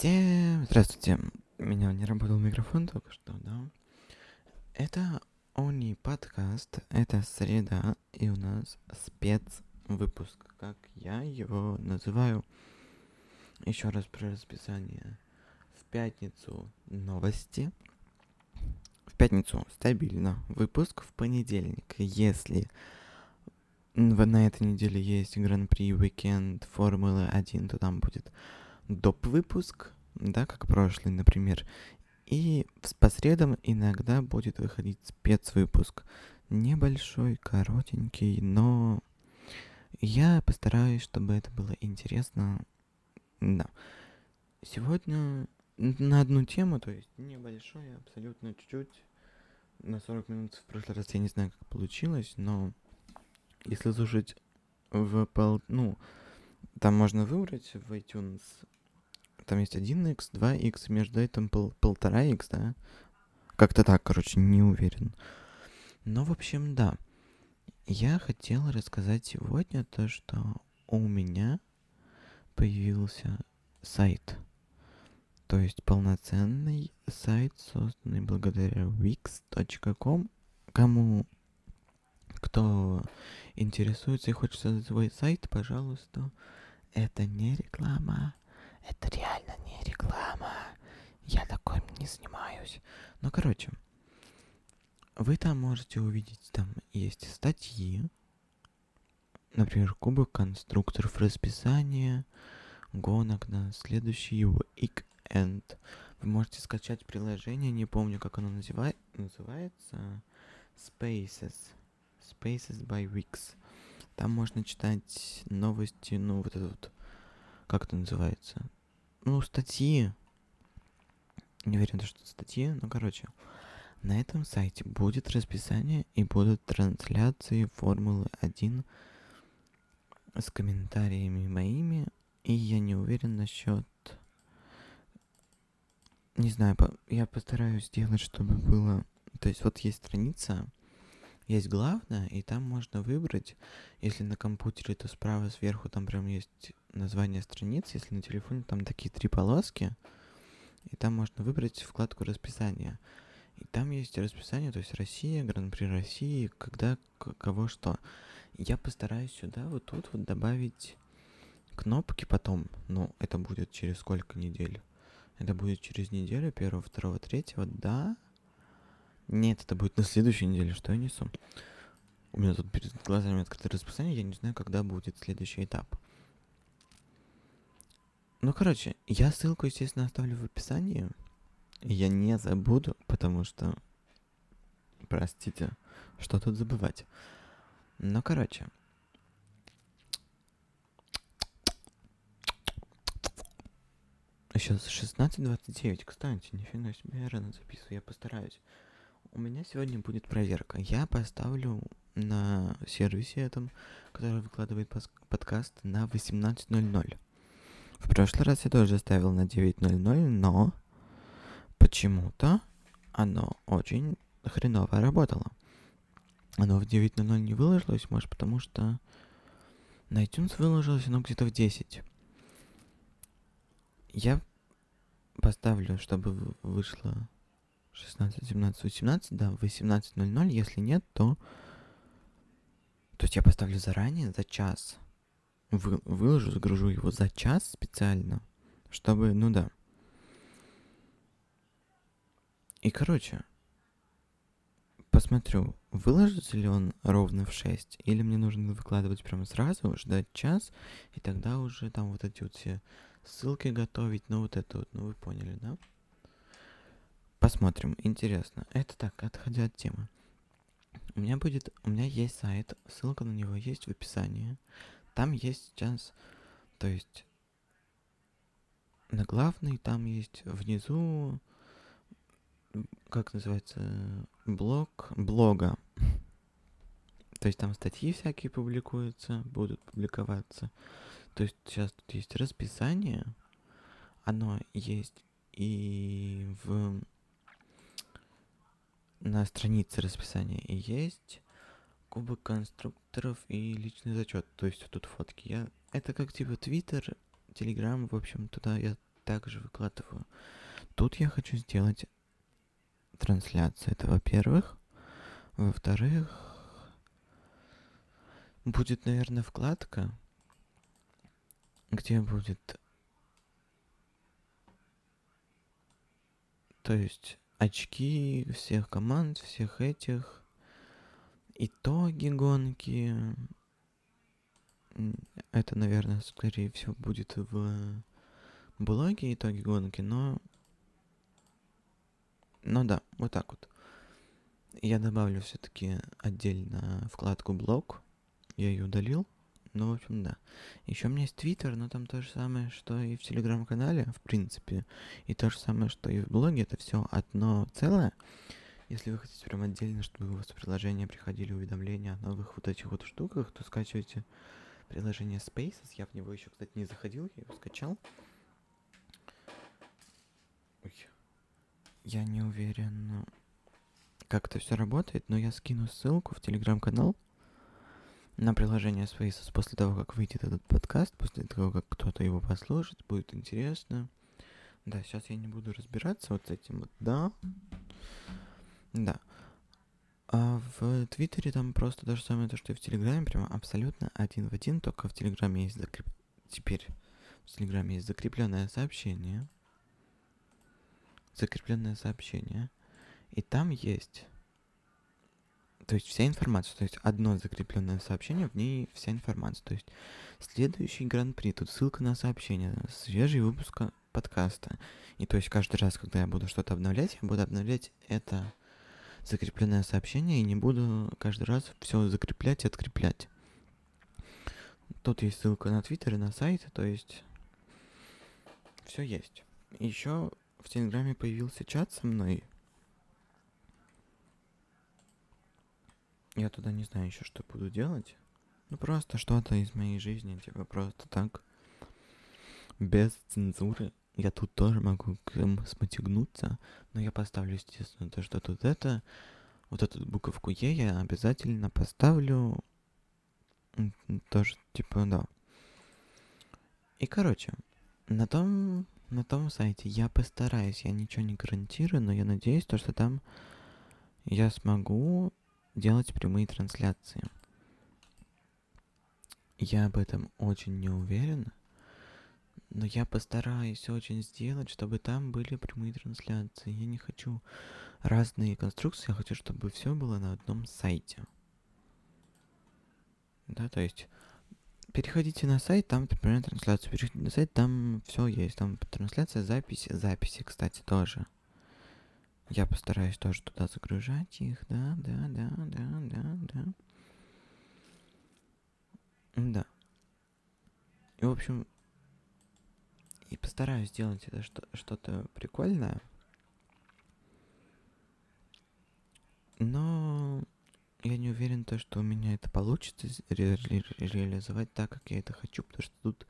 Всем здравствуйте. У меня не работал микрофон только что, да? Это Они подкаст, это среда, и у нас спецвыпуск, как я его называю. Еще раз про расписание. В пятницу новости. В пятницу стабильно выпуск. В понедельник, если на этой неделе есть Гран-при Уикенд Формулы 1, то там будет доп. выпуск, да, как прошлый, например. И по средам иногда будет выходить спецвыпуск. Небольшой, коротенький, но я постараюсь, чтобы это было интересно. Да. Сегодня на одну тему, то есть небольшой, абсолютно чуть-чуть. На 40 минут в прошлый раз я не знаю, как получилось, но если слушать в пол... Ну, там можно выбрать в iTunes там есть 1x, 2x, между этим пол, полтора x, да? Как-то так, короче, не уверен. Но, в общем, да. Я хотел рассказать сегодня то, что у меня появился сайт. То есть полноценный сайт, созданный благодаря wix.com. Кому кто интересуется и хочет создать свой сайт, пожалуйста, это не реклама. Это реально не реклама. Я такой не занимаюсь. Ну, короче, вы там можете увидеть, там есть статьи, например, кубок конструкторов расписания гонок на следующий уикенд. Вы можете скачать приложение, не помню, как оно называет, называется, Spaces. Spaces by Wix. Там можно читать новости, ну, вот этот вот как это называется? Ну, статьи. Не уверен, что статьи, но, короче, на этом сайте будет расписание и будут трансляции Формулы 1 с комментариями моими. И я не уверен насчет... Не знаю, я постараюсь сделать, чтобы было... То есть вот есть страница, есть главное, и там можно выбрать, если на компьютере, то справа сверху там прям есть название страницы, если на телефоне там такие три полоски, и там можно выбрать вкладку расписания. И там есть расписание, то есть Россия, Гран-при России, когда, кого что. Я постараюсь сюда вот тут вот добавить кнопки потом. Ну, это будет через сколько недель? Это будет через неделю, первого, второго, третьего, да? Нет, это будет на следующей неделе, что я несу. У меня тут перед глазами открытое расписание, я не знаю, когда будет следующий этап. Ну, короче, я ссылку, естественно, оставлю в описании. Я не забуду, потому что... Простите, что тут забывать. Ну, короче. Сейчас 16.29, кстати, нифига себе, я рано записываю, я постараюсь. У меня сегодня будет проверка. Я поставлю на сервисе этом, который выкладывает подкаст, на 18.00. В прошлый раз я тоже ставил на 9.00, но почему-то оно очень хреново работало. Оно в 9.00 не выложилось, может, потому что на iTunes выложилось оно где-то в 10. Я поставлю, чтобы вышло 16, 17, 18, да, 18.00. Если нет, то... То есть я поставлю заранее, за час. Вы, выложу, загружу его за час специально, чтобы, ну да. И, короче, посмотрю, выложится ли он ровно в 6, или мне нужно выкладывать прямо сразу, ждать час, и тогда уже там вот эти вот все ссылки готовить, ну вот это вот, ну вы поняли, да? Посмотрим, интересно. Это так, отходя от темы. У меня будет, у меня есть сайт, ссылка на него есть в описании. Там есть сейчас, то есть на главный там есть внизу, как называется, блог, блога. То есть там статьи всякие публикуются, будут публиковаться. То есть сейчас тут есть расписание, оно есть и в на странице расписания и есть кубок конструкторов и личный зачет. То есть тут фотки. Я... Это как типа Твиттер, Телеграм, в общем, туда я также выкладываю. Тут я хочу сделать трансляцию. Это во-первых. Во-вторых, будет, наверное, вкладка, где будет... То есть очки всех команд, всех этих, итоги гонки. Это, наверное, скорее всего, будет в блоге итоги гонки, но... Ну да, вот так вот. Я добавлю все-таки отдельно вкладку блог. Я ее удалил. Ну, в общем, да. Еще у меня есть Твиттер, но там то же самое, что и в Телеграм-канале, в принципе. И то же самое, что и в блоге. Это все одно целое. Если вы хотите прям отдельно, чтобы у вас в приложение приходили уведомления о новых вот этих вот штуках, то скачивайте приложение Spaces. Я в него еще, кстати, не заходил, я его скачал. Ой. Я не уверен, как это все работает, но я скину ссылку в телеграм-канал на приложение Spaces после того, как выйдет этот подкаст, после того, как кто-то его послушает, будет интересно. Да, сейчас я не буду разбираться вот с этим вот, да. Да. А в Твиттере там просто то же самое, то, что и в Телеграме, прямо абсолютно один в один, только в Телеграме есть закреп... Теперь в Телеграме есть закрепленное сообщение. Закрепленное сообщение. И там есть то есть вся информация, то есть одно закрепленное сообщение, в ней вся информация. То есть следующий гран-при, тут ссылка на сообщение, свежий выпуск подкаста. И то есть каждый раз, когда я буду что-то обновлять, я буду обновлять это закрепленное сообщение и не буду каждый раз все закреплять и откреплять. Тут есть ссылка на Твиттер и на сайт, то есть все есть. Еще в Телеграме появился чат со мной, Я туда не знаю еще, что буду делать. Ну, просто что-то из моей жизни, типа, просто так. Без цензуры. Я тут тоже могу сматегнуться, но я поставлю, естественно, то, что тут это, вот эту буковку Е я обязательно поставлю. Тоже, типа, да. И, короче, на том, на том сайте я постараюсь, я ничего не гарантирую, но я надеюсь, то, что там я смогу делать прямые трансляции. Я об этом очень не уверен, но я постараюсь очень сделать, чтобы там были прямые трансляции. Я не хочу разные конструкции, я хочу, чтобы все было на одном сайте. Да, то есть переходите на сайт, там прямая трансляция, переходите на сайт, там все есть, там трансляция, запись, записи, кстати, тоже. Я постараюсь тоже туда загружать их, да, да, да, да, да, да. Да. И, в общем, и постараюсь сделать это что-то прикольное. Но я не уверен, то, что у меня это получится ре ре реализовать так, как я это хочу, потому что тут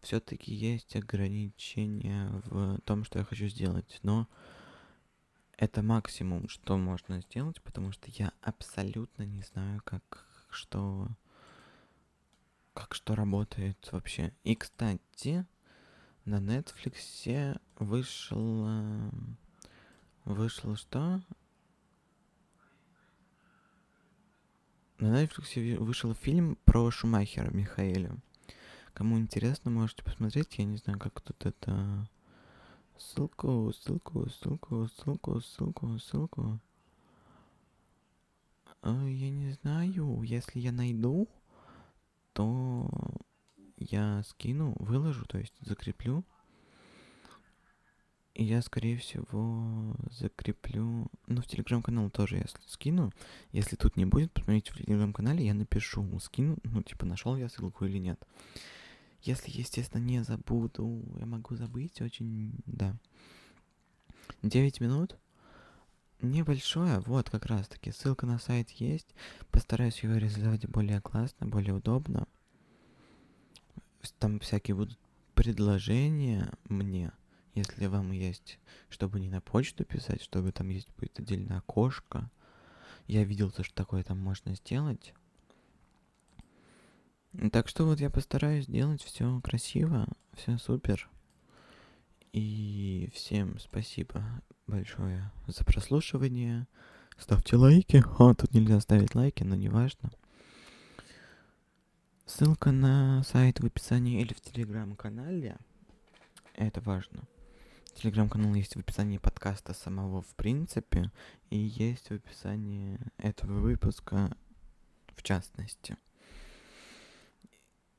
все-таки есть ограничения в том, что я хочу сделать. Но это максимум, что можно сделать, потому что я абсолютно не знаю, как что как что работает вообще. И, кстати, на Netflix вышел вышел что? На Netflix вышел фильм про Шумахера Михаэля. Кому интересно, можете посмотреть. Я не знаю, как тут это Ссылку, ссылку, ссылку, ссылку, ссылку, ссылку. А, я не знаю. Если я найду, то я скину, выложу, то есть закреплю. И я, скорее всего, закреплю... Ну, в телеграм-канал тоже я скину. Если тут не будет, посмотрите в телеграм-канале, я напишу, скину, ну, типа, нашел я ссылку или нет. Если, естественно, не забуду, я могу забыть очень, да. 9 минут. Небольшое, вот как раз таки. Ссылка на сайт есть. Постараюсь его реализовать более классно, более удобно. Там всякие будут предложения мне, если вам есть, чтобы не на почту писать, чтобы там есть будет отдельное окошко. Я видел то, что такое там можно сделать. Так что вот я постараюсь сделать все красиво, все супер. И всем спасибо большое за прослушивание. Ставьте лайки. А, тут нельзя ставить лайки, но неважно. Ссылка на сайт в описании или в телеграм-канале. Это важно. Телеграм-канал есть в описании подкаста самого в принципе. И есть в описании этого выпуска в частности.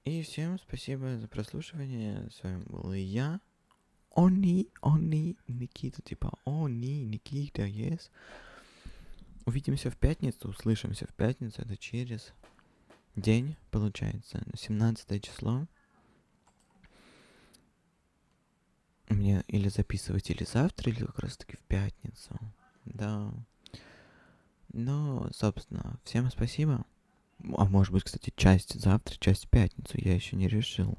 И всем спасибо за прослушивание. С вами был я. Они, они, Никита, типа, они, Никита, yes. Увидимся в пятницу, услышимся в пятницу, это через день, получается, 17 число. Мне или записывать или завтра, или как раз таки в пятницу. Да. Ну, собственно, всем спасибо. А может быть, кстати, часть завтра, часть в пятницу, я еще не решил.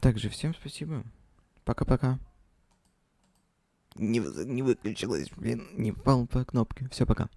Также всем спасибо. Пока-пока. Не, не выключилась, блин, не попал по кнопке. Все, пока.